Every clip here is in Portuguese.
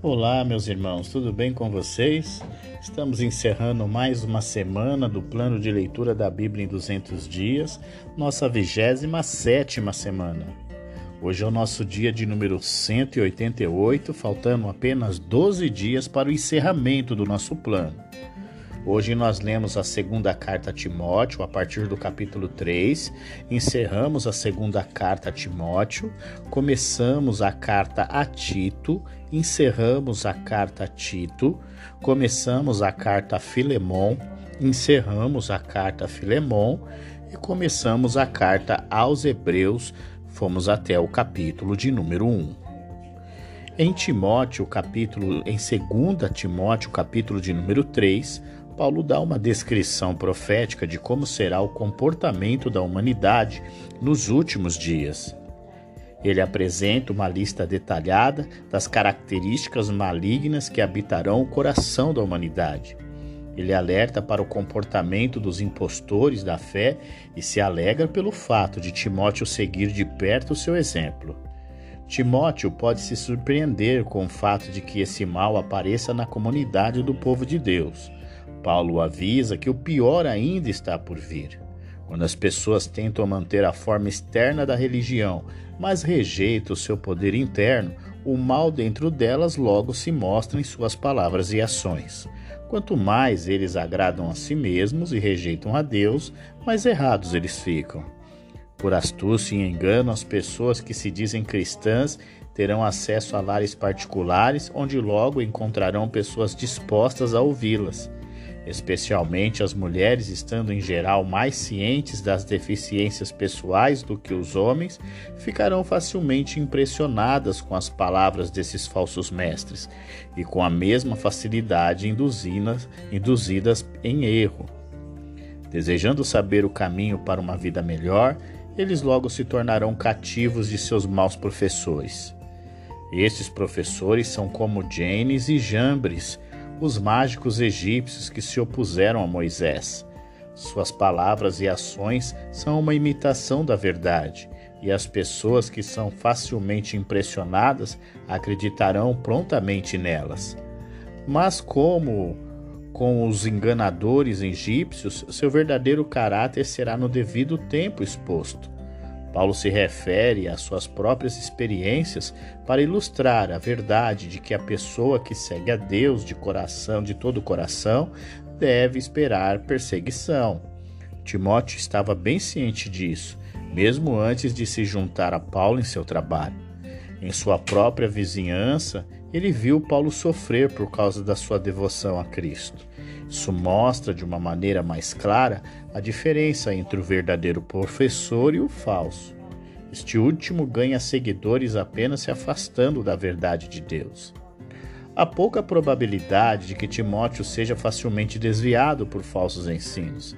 Olá, meus irmãos, tudo bem com vocês? Estamos encerrando mais uma semana do plano de leitura da Bíblia em 200 dias, nossa 27 semana. Hoje é o nosso dia de número 188, faltando apenas 12 dias para o encerramento do nosso plano. Hoje nós lemos a segunda carta a Timóteo, a partir do capítulo 3, encerramos a segunda carta a Timóteo, começamos a carta a Tito, encerramos a carta a Tito, começamos a carta a Filemon, encerramos a carta a Filemon e começamos a carta aos Hebreus, fomos até o capítulo de número 1. Em Timóteo, capítulo em 2 Timóteo, capítulo de número 3, Paulo dá uma descrição profética de como será o comportamento da humanidade nos últimos dias. Ele apresenta uma lista detalhada das características malignas que habitarão o coração da humanidade. Ele alerta para o comportamento dos impostores da fé e se alegra pelo fato de Timóteo seguir de perto o seu exemplo. Timóteo pode se surpreender com o fato de que esse mal apareça na comunidade do povo de Deus. Paulo avisa que o pior ainda está por vir. Quando as pessoas tentam manter a forma externa da religião, mas rejeitam o seu poder interno, o mal dentro delas logo se mostra em suas palavras e ações. Quanto mais eles agradam a si mesmos e rejeitam a Deus, mais errados eles ficam. Por astúcia e engano, as pessoas que se dizem cristãs terão acesso a lares particulares, onde logo encontrarão pessoas dispostas a ouvi-las especialmente as mulheres, estando em geral mais cientes das deficiências pessoais do que os homens, ficarão facilmente impressionadas com as palavras desses falsos mestres e com a mesma facilidade induzidas, induzidas em erro. Desejando saber o caminho para uma vida melhor, eles logo se tornarão cativos de seus maus professores. Estes professores são como Janes e Jambres, os mágicos egípcios que se opuseram a Moisés. Suas palavras e ações são uma imitação da verdade, e as pessoas que são facilmente impressionadas acreditarão prontamente nelas. Mas, como com os enganadores egípcios, seu verdadeiro caráter será no devido tempo exposto. Paulo se refere às suas próprias experiências para ilustrar a verdade de que a pessoa que segue a Deus de coração, de todo o coração, deve esperar perseguição. Timóteo estava bem ciente disso, mesmo antes de se juntar a Paulo em seu trabalho. Em sua própria vizinhança, ele viu Paulo sofrer por causa da sua devoção a Cristo. Isso mostra de uma maneira mais clara a diferença entre o verdadeiro professor e o falso. Este último ganha seguidores apenas se afastando da verdade de Deus. Há pouca probabilidade de que Timóteo seja facilmente desviado por falsos ensinos.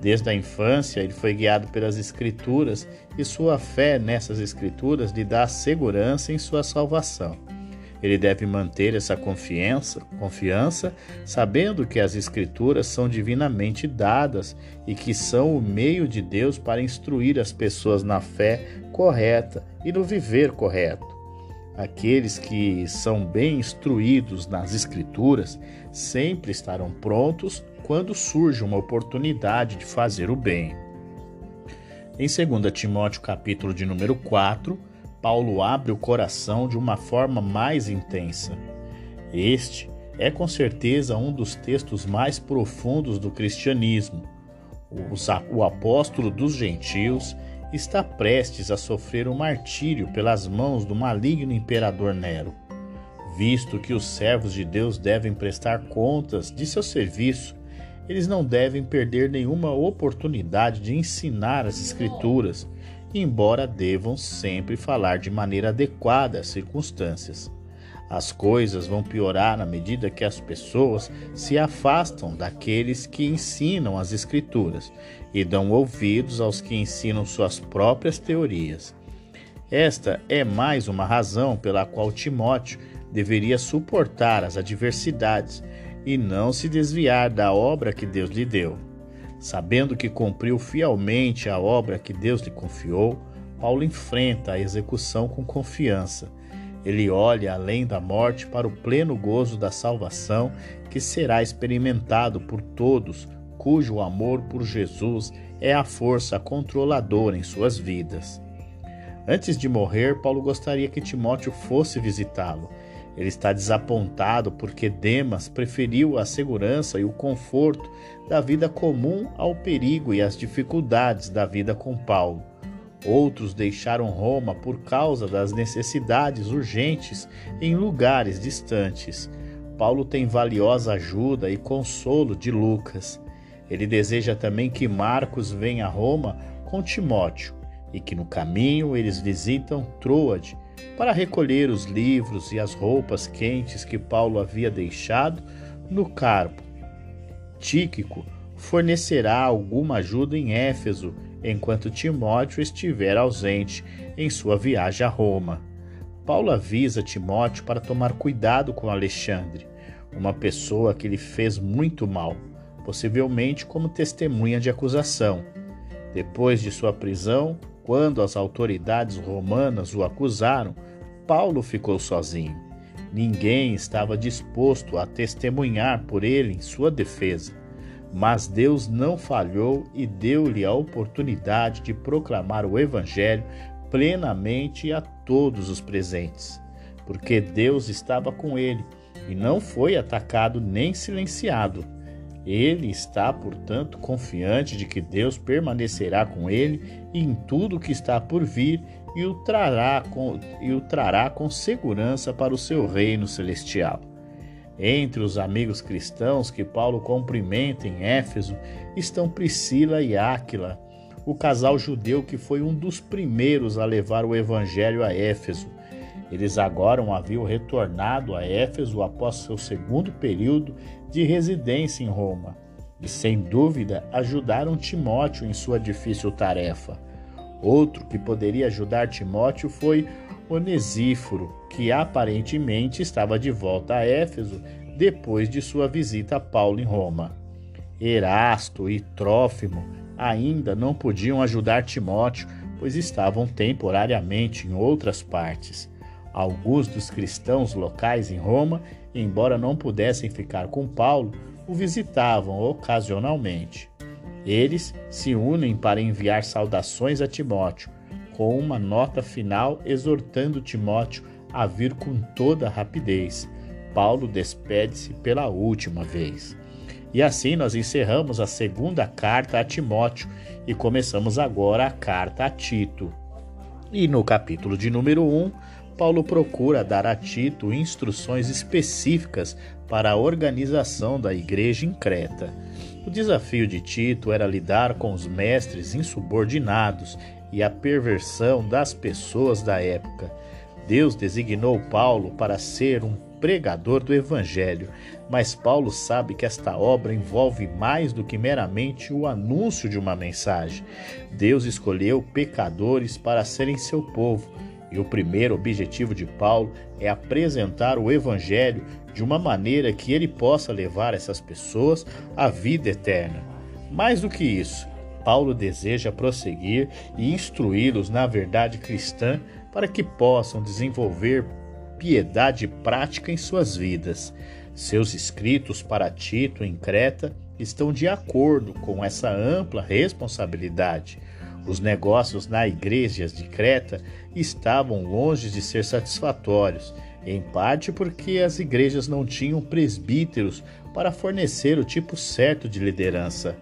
Desde a infância, ele foi guiado pelas Escrituras e sua fé nessas Escrituras lhe dá segurança em sua salvação. Ele deve manter essa confiança, confiança, sabendo que as Escrituras são divinamente dadas e que são o meio de Deus para instruir as pessoas na fé correta e no viver correto. Aqueles que são bem instruídos nas Escrituras sempre estarão prontos quando surge uma oportunidade de fazer o bem. Em 2 Timóteo capítulo de número 4, Paulo abre o coração de uma forma mais intensa. Este é com certeza um dos textos mais profundos do cristianismo. O apóstolo dos gentios está prestes a sofrer o um martírio pelas mãos do maligno imperador Nero. Visto que os servos de Deus devem prestar contas de seu serviço, eles não devem perder nenhuma oportunidade de ensinar as Escrituras embora devam sempre falar de maneira adequada às circunstâncias. As coisas vão piorar na medida que as pessoas se afastam daqueles que ensinam as Escrituras e dão ouvidos aos que ensinam suas próprias teorias. Esta é mais uma razão pela qual Timóteo deveria suportar as adversidades e não se desviar da obra que Deus lhe deu. Sabendo que cumpriu fielmente a obra que Deus lhe confiou, Paulo enfrenta a execução com confiança. Ele olha além da morte para o pleno gozo da salvação que será experimentado por todos cujo amor por Jesus é a força controladora em suas vidas. Antes de morrer, Paulo gostaria que Timóteo fosse visitá-lo. Ele está desapontado porque Demas preferiu a segurança e o conforto da vida comum ao perigo e às dificuldades da vida com Paulo. Outros deixaram Roma por causa das necessidades urgentes em lugares distantes. Paulo tem valiosa ajuda e consolo de Lucas. Ele deseja também que Marcos venha a Roma com Timóteo e que no caminho eles visitam Troade para recolher os livros e as roupas quentes que Paulo havia deixado no Carpo. Tíquico fornecerá alguma ajuda em Éfeso enquanto Timóteo estiver ausente em sua viagem a Roma. Paulo avisa Timóteo para tomar cuidado com Alexandre, uma pessoa que lhe fez muito mal, possivelmente como testemunha de acusação. Depois de sua prisão, quando as autoridades romanas o acusaram, Paulo ficou sozinho. Ninguém estava disposto a testemunhar por ele em sua defesa. Mas Deus não falhou e deu-lhe a oportunidade de proclamar o Evangelho plenamente a todos os presentes, porque Deus estava com ele e não foi atacado nem silenciado. Ele está, portanto, confiante de que Deus permanecerá com ele em tudo que está por vir e o trará com, e o trará com segurança para o seu reino celestial. Entre os amigos cristãos que Paulo cumprimenta em Éfeso estão Priscila e Áquila, o casal judeu que foi um dos primeiros a levar o evangelho a Éfeso. Eles agora haviam retornado a Éfeso após seu segundo período de residência em Roma e, sem dúvida, ajudaram Timóteo em sua difícil tarefa. Outro que poderia ajudar Timóteo foi Onesíforo, que aparentemente estava de volta a Éfeso depois de sua visita a Paulo em Roma. Erasto e Trófimo ainda não podiam ajudar Timóteo, pois estavam temporariamente em outras partes. Alguns dos cristãos locais em Roma, embora não pudessem ficar com Paulo, o visitavam ocasionalmente. Eles se unem para enviar saudações a Timóteo, com uma nota final exortando Timóteo a vir com toda rapidez. Paulo despede-se pela última vez. E assim nós encerramos a segunda carta a Timóteo e começamos agora a carta a Tito. E no capítulo de número 1, Paulo procura dar a Tito instruções específicas para a organização da igreja em Creta. O desafio de Tito era lidar com os mestres insubordinados e a perversão das pessoas da época. Deus designou Paulo para ser um pregador do Evangelho, mas Paulo sabe que esta obra envolve mais do que meramente o anúncio de uma mensagem. Deus escolheu pecadores para serem seu povo, e o primeiro objetivo de Paulo é apresentar o Evangelho de uma maneira que ele possa levar essas pessoas à vida eterna. Mais do que isso, Paulo deseja prosseguir e instruí-los na verdade cristã para que possam desenvolver piedade prática em suas vidas. Seus escritos para Tito em Creta estão de acordo com essa ampla responsabilidade. Os negócios na igreja de Creta estavam longe de ser satisfatórios, em parte porque as igrejas não tinham presbíteros para fornecer o tipo certo de liderança.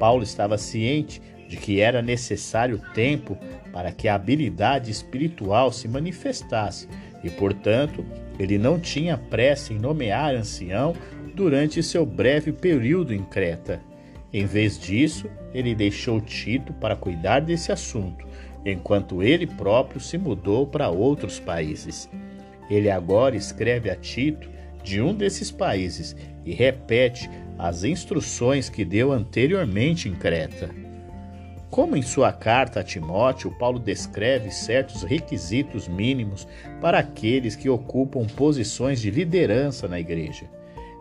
Paulo estava ciente de que era necessário tempo para que a habilidade espiritual se manifestasse e, portanto, ele não tinha pressa em nomear ancião durante seu breve período em Creta. Em vez disso, ele deixou Tito para cuidar desse assunto, enquanto ele próprio se mudou para outros países. Ele agora escreve a Tito de um desses países e repete as instruções que deu anteriormente em Creta. Como em sua carta a Timóteo, Paulo descreve certos requisitos mínimos para aqueles que ocupam posições de liderança na igreja.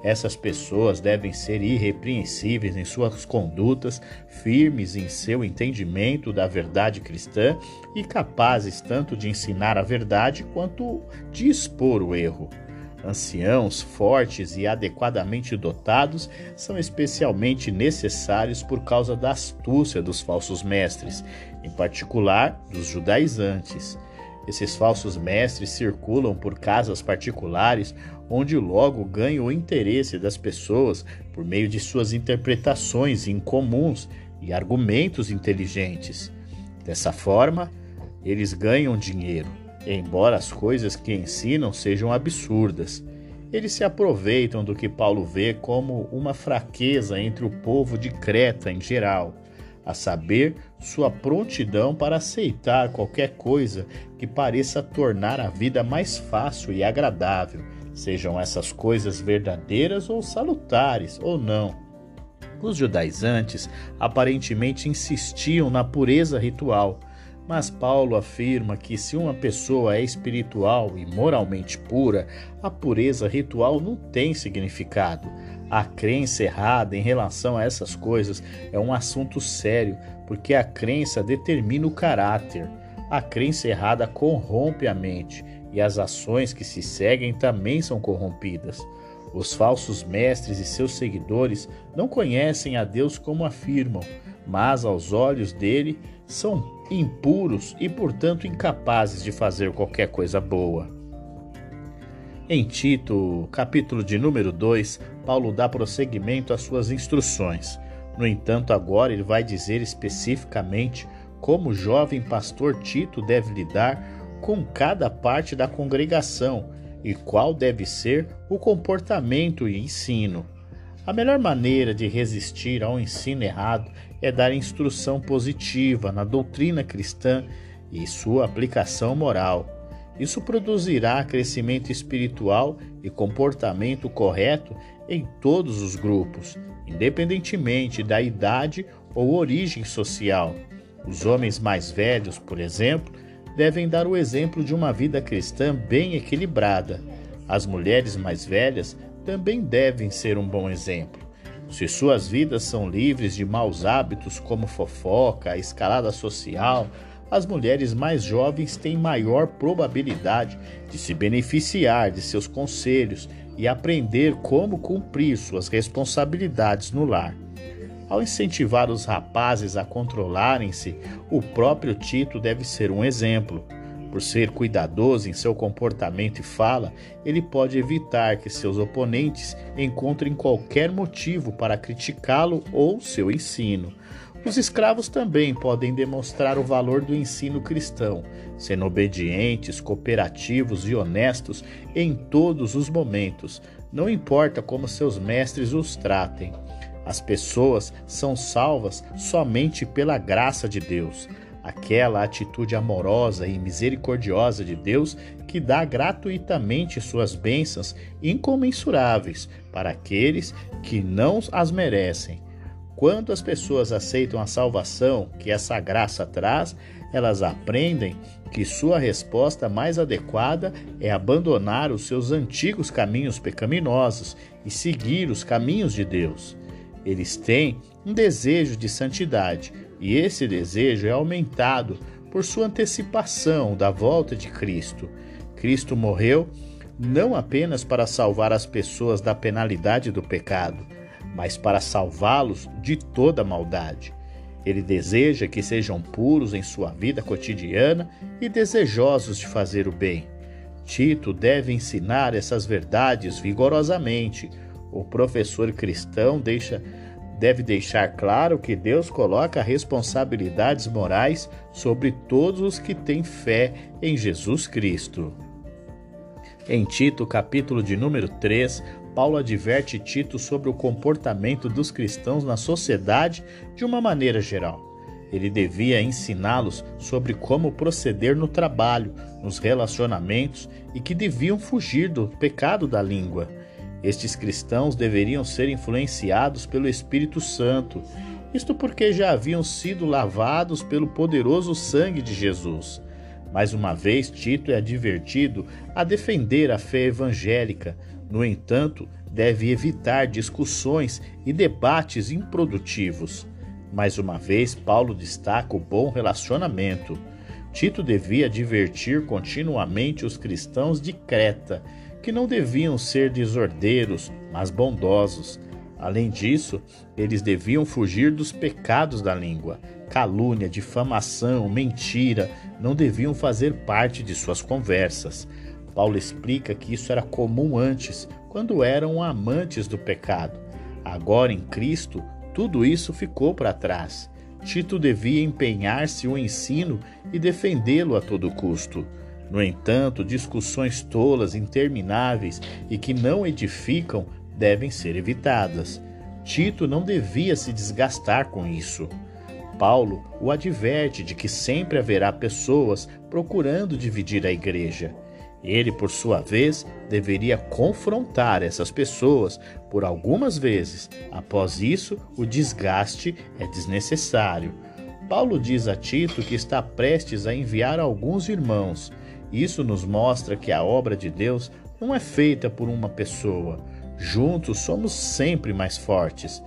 Essas pessoas devem ser irrepreensíveis em suas condutas, firmes em seu entendimento da verdade cristã e capazes tanto de ensinar a verdade quanto de expor o erro. Anciãos fortes e adequadamente dotados são especialmente necessários por causa da astúcia dos falsos mestres, em particular dos judaizantes. Esses falsos mestres circulam por casas particulares, onde logo ganham o interesse das pessoas por meio de suas interpretações incomuns e argumentos inteligentes. Dessa forma, eles ganham dinheiro, embora as coisas que ensinam sejam absurdas. Eles se aproveitam do que Paulo vê como uma fraqueza entre o povo de Creta em geral a saber, sua prontidão para aceitar qualquer coisa que pareça tornar a vida mais fácil e agradável, sejam essas coisas verdadeiras ou salutares ou não. Os judaizantes aparentemente insistiam na pureza ritual, mas Paulo afirma que se uma pessoa é espiritual e moralmente pura, a pureza ritual não tem significado. A crença errada em relação a essas coisas é um assunto sério, porque a crença determina o caráter. A crença errada corrompe a mente e as ações que se seguem também são corrompidas. Os falsos mestres e seus seguidores não conhecem a Deus como afirmam, mas aos olhos dele são impuros e, portanto, incapazes de fazer qualquer coisa boa. Em Tito, capítulo de número 2, Paulo dá prosseguimento às suas instruções. No entanto, agora ele vai dizer especificamente como o jovem pastor Tito deve lidar com cada parte da congregação e qual deve ser o comportamento e ensino. A melhor maneira de resistir ao ensino errado é dar instrução positiva na doutrina cristã e sua aplicação moral. Isso produzirá crescimento espiritual e comportamento correto em todos os grupos, independentemente da idade ou origem social. Os homens mais velhos, por exemplo, devem dar o exemplo de uma vida cristã bem equilibrada. As mulheres mais velhas também devem ser um bom exemplo. Se suas vidas são livres de maus hábitos como fofoca, escalada social, as mulheres mais jovens têm maior probabilidade de se beneficiar de seus conselhos e aprender como cumprir suas responsabilidades no lar. Ao incentivar os rapazes a controlarem-se, o próprio Tito deve ser um exemplo. Por ser cuidadoso em seu comportamento e fala, ele pode evitar que seus oponentes encontrem qualquer motivo para criticá-lo ou seu ensino. Os escravos também podem demonstrar o valor do ensino cristão, sendo obedientes, cooperativos e honestos em todos os momentos, não importa como seus mestres os tratem. As pessoas são salvas somente pela graça de Deus, aquela atitude amorosa e misericordiosa de Deus que dá gratuitamente suas bênçãos incomensuráveis para aqueles que não as merecem. Quando as pessoas aceitam a salvação que essa graça traz, elas aprendem que sua resposta mais adequada é abandonar os seus antigos caminhos pecaminosos e seguir os caminhos de Deus. Eles têm um desejo de santidade e esse desejo é aumentado por sua antecipação da volta de Cristo. Cristo morreu não apenas para salvar as pessoas da penalidade do pecado, mas para salvá-los de toda maldade. Ele deseja que sejam puros em sua vida cotidiana e desejosos de fazer o bem. Tito deve ensinar essas verdades vigorosamente. O professor cristão deixa, deve deixar claro que Deus coloca responsabilidades morais sobre todos os que têm fé em Jesus Cristo. Em Tito, capítulo de número 3, Paulo adverte Tito sobre o comportamento dos cristãos na sociedade de uma maneira geral. Ele devia ensiná-los sobre como proceder no trabalho, nos relacionamentos e que deviam fugir do pecado da língua. Estes cristãos deveriam ser influenciados pelo Espírito Santo, isto porque já haviam sido lavados pelo poderoso sangue de Jesus. Mais uma vez, Tito é advertido a defender a fé evangélica, no entanto, deve evitar discussões e debates improdutivos. Mais uma vez, Paulo destaca o bom relacionamento. Tito devia advertir continuamente os cristãos de Creta, que não deviam ser desordeiros, mas bondosos. Além disso, eles deviam fugir dos pecados da língua. Calúnia, difamação, mentira não deviam fazer parte de suas conversas. Paulo explica que isso era comum antes, quando eram amantes do pecado. Agora em Cristo, tudo isso ficou para trás. Tito devia empenhar-se o ensino e defendê-lo a todo custo. No entanto, discussões tolas, intermináveis e que não edificam devem ser evitadas. Tito não devia se desgastar com isso. Paulo o adverte de que sempre haverá pessoas procurando dividir a igreja. Ele, por sua vez, deveria confrontar essas pessoas por algumas vezes. Após isso, o desgaste é desnecessário. Paulo diz a Tito que está prestes a enviar alguns irmãos. Isso nos mostra que a obra de Deus não é feita por uma pessoa. Juntos somos sempre mais fortes.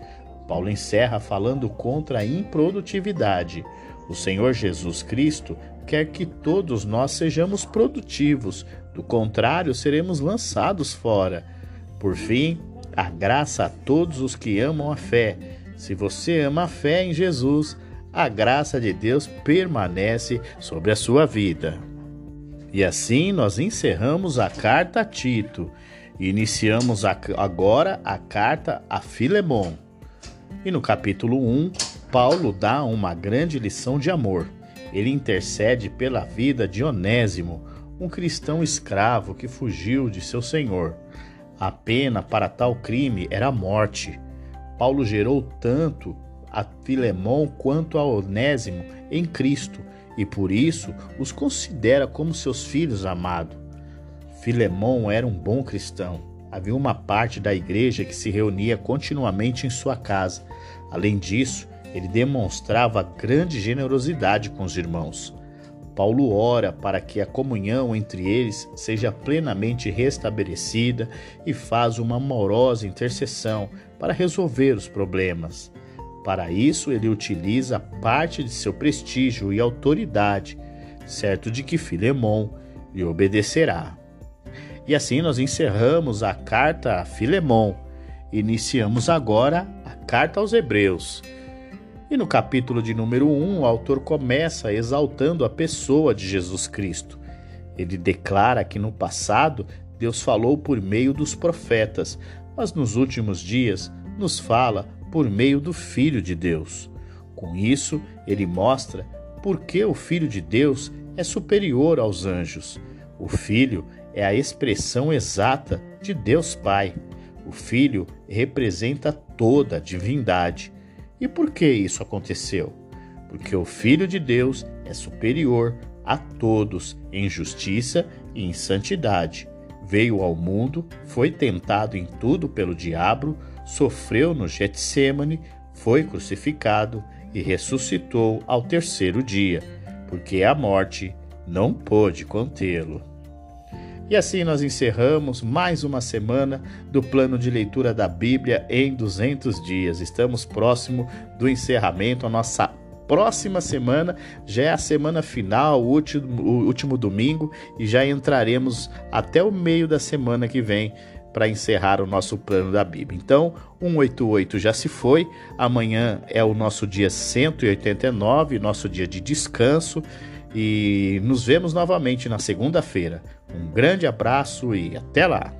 Paulo encerra falando contra a improdutividade. O Senhor Jesus Cristo quer que todos nós sejamos produtivos, do contrário, seremos lançados fora. Por fim, a graça a todos os que amam a fé. Se você ama a fé em Jesus, a graça de Deus permanece sobre a sua vida. E assim nós encerramos a carta a Tito. Iniciamos agora a carta a Filemon. E no capítulo 1, Paulo dá uma grande lição de amor. Ele intercede pela vida de Onésimo, um cristão escravo que fugiu de seu senhor. A pena para tal crime era a morte. Paulo gerou tanto a Filemão quanto a Onésimo em Cristo e por isso os considera como seus filhos amados. Filemão era um bom cristão. Havia uma parte da igreja que se reunia continuamente em sua casa. Além disso, ele demonstrava grande generosidade com os irmãos. Paulo ora para que a comunhão entre eles seja plenamente restabelecida e faz uma amorosa intercessão para resolver os problemas. Para isso, ele utiliza parte de seu prestígio e autoridade, certo de que Filemon lhe obedecerá. E assim nós encerramos a carta a Filemon. Iniciamos agora a carta aos Hebreus. E no capítulo de número 1, o autor começa exaltando a pessoa de Jesus Cristo. Ele declara que no passado Deus falou por meio dos profetas, mas nos últimos dias nos fala por meio do Filho de Deus. Com isso, ele mostra por que o Filho de Deus é superior aos anjos. O Filho é a expressão exata de Deus Pai. O Filho representa toda a divindade. E por que isso aconteceu? Porque o Filho de Deus é superior a todos em justiça e em santidade. Veio ao mundo, foi tentado em tudo pelo diabo, sofreu no Getsemane, foi crucificado e ressuscitou ao terceiro dia, porque a morte não pôde contê-lo. E assim nós encerramos mais uma semana do plano de leitura da Bíblia em 200 dias. Estamos próximo do encerramento, a nossa próxima semana já é a semana final, o último, o último domingo, e já entraremos até o meio da semana que vem para encerrar o nosso plano da Bíblia. Então, 188 já se foi, amanhã é o nosso dia 189, nosso dia de descanso. E nos vemos novamente na segunda-feira. Um grande abraço e até lá!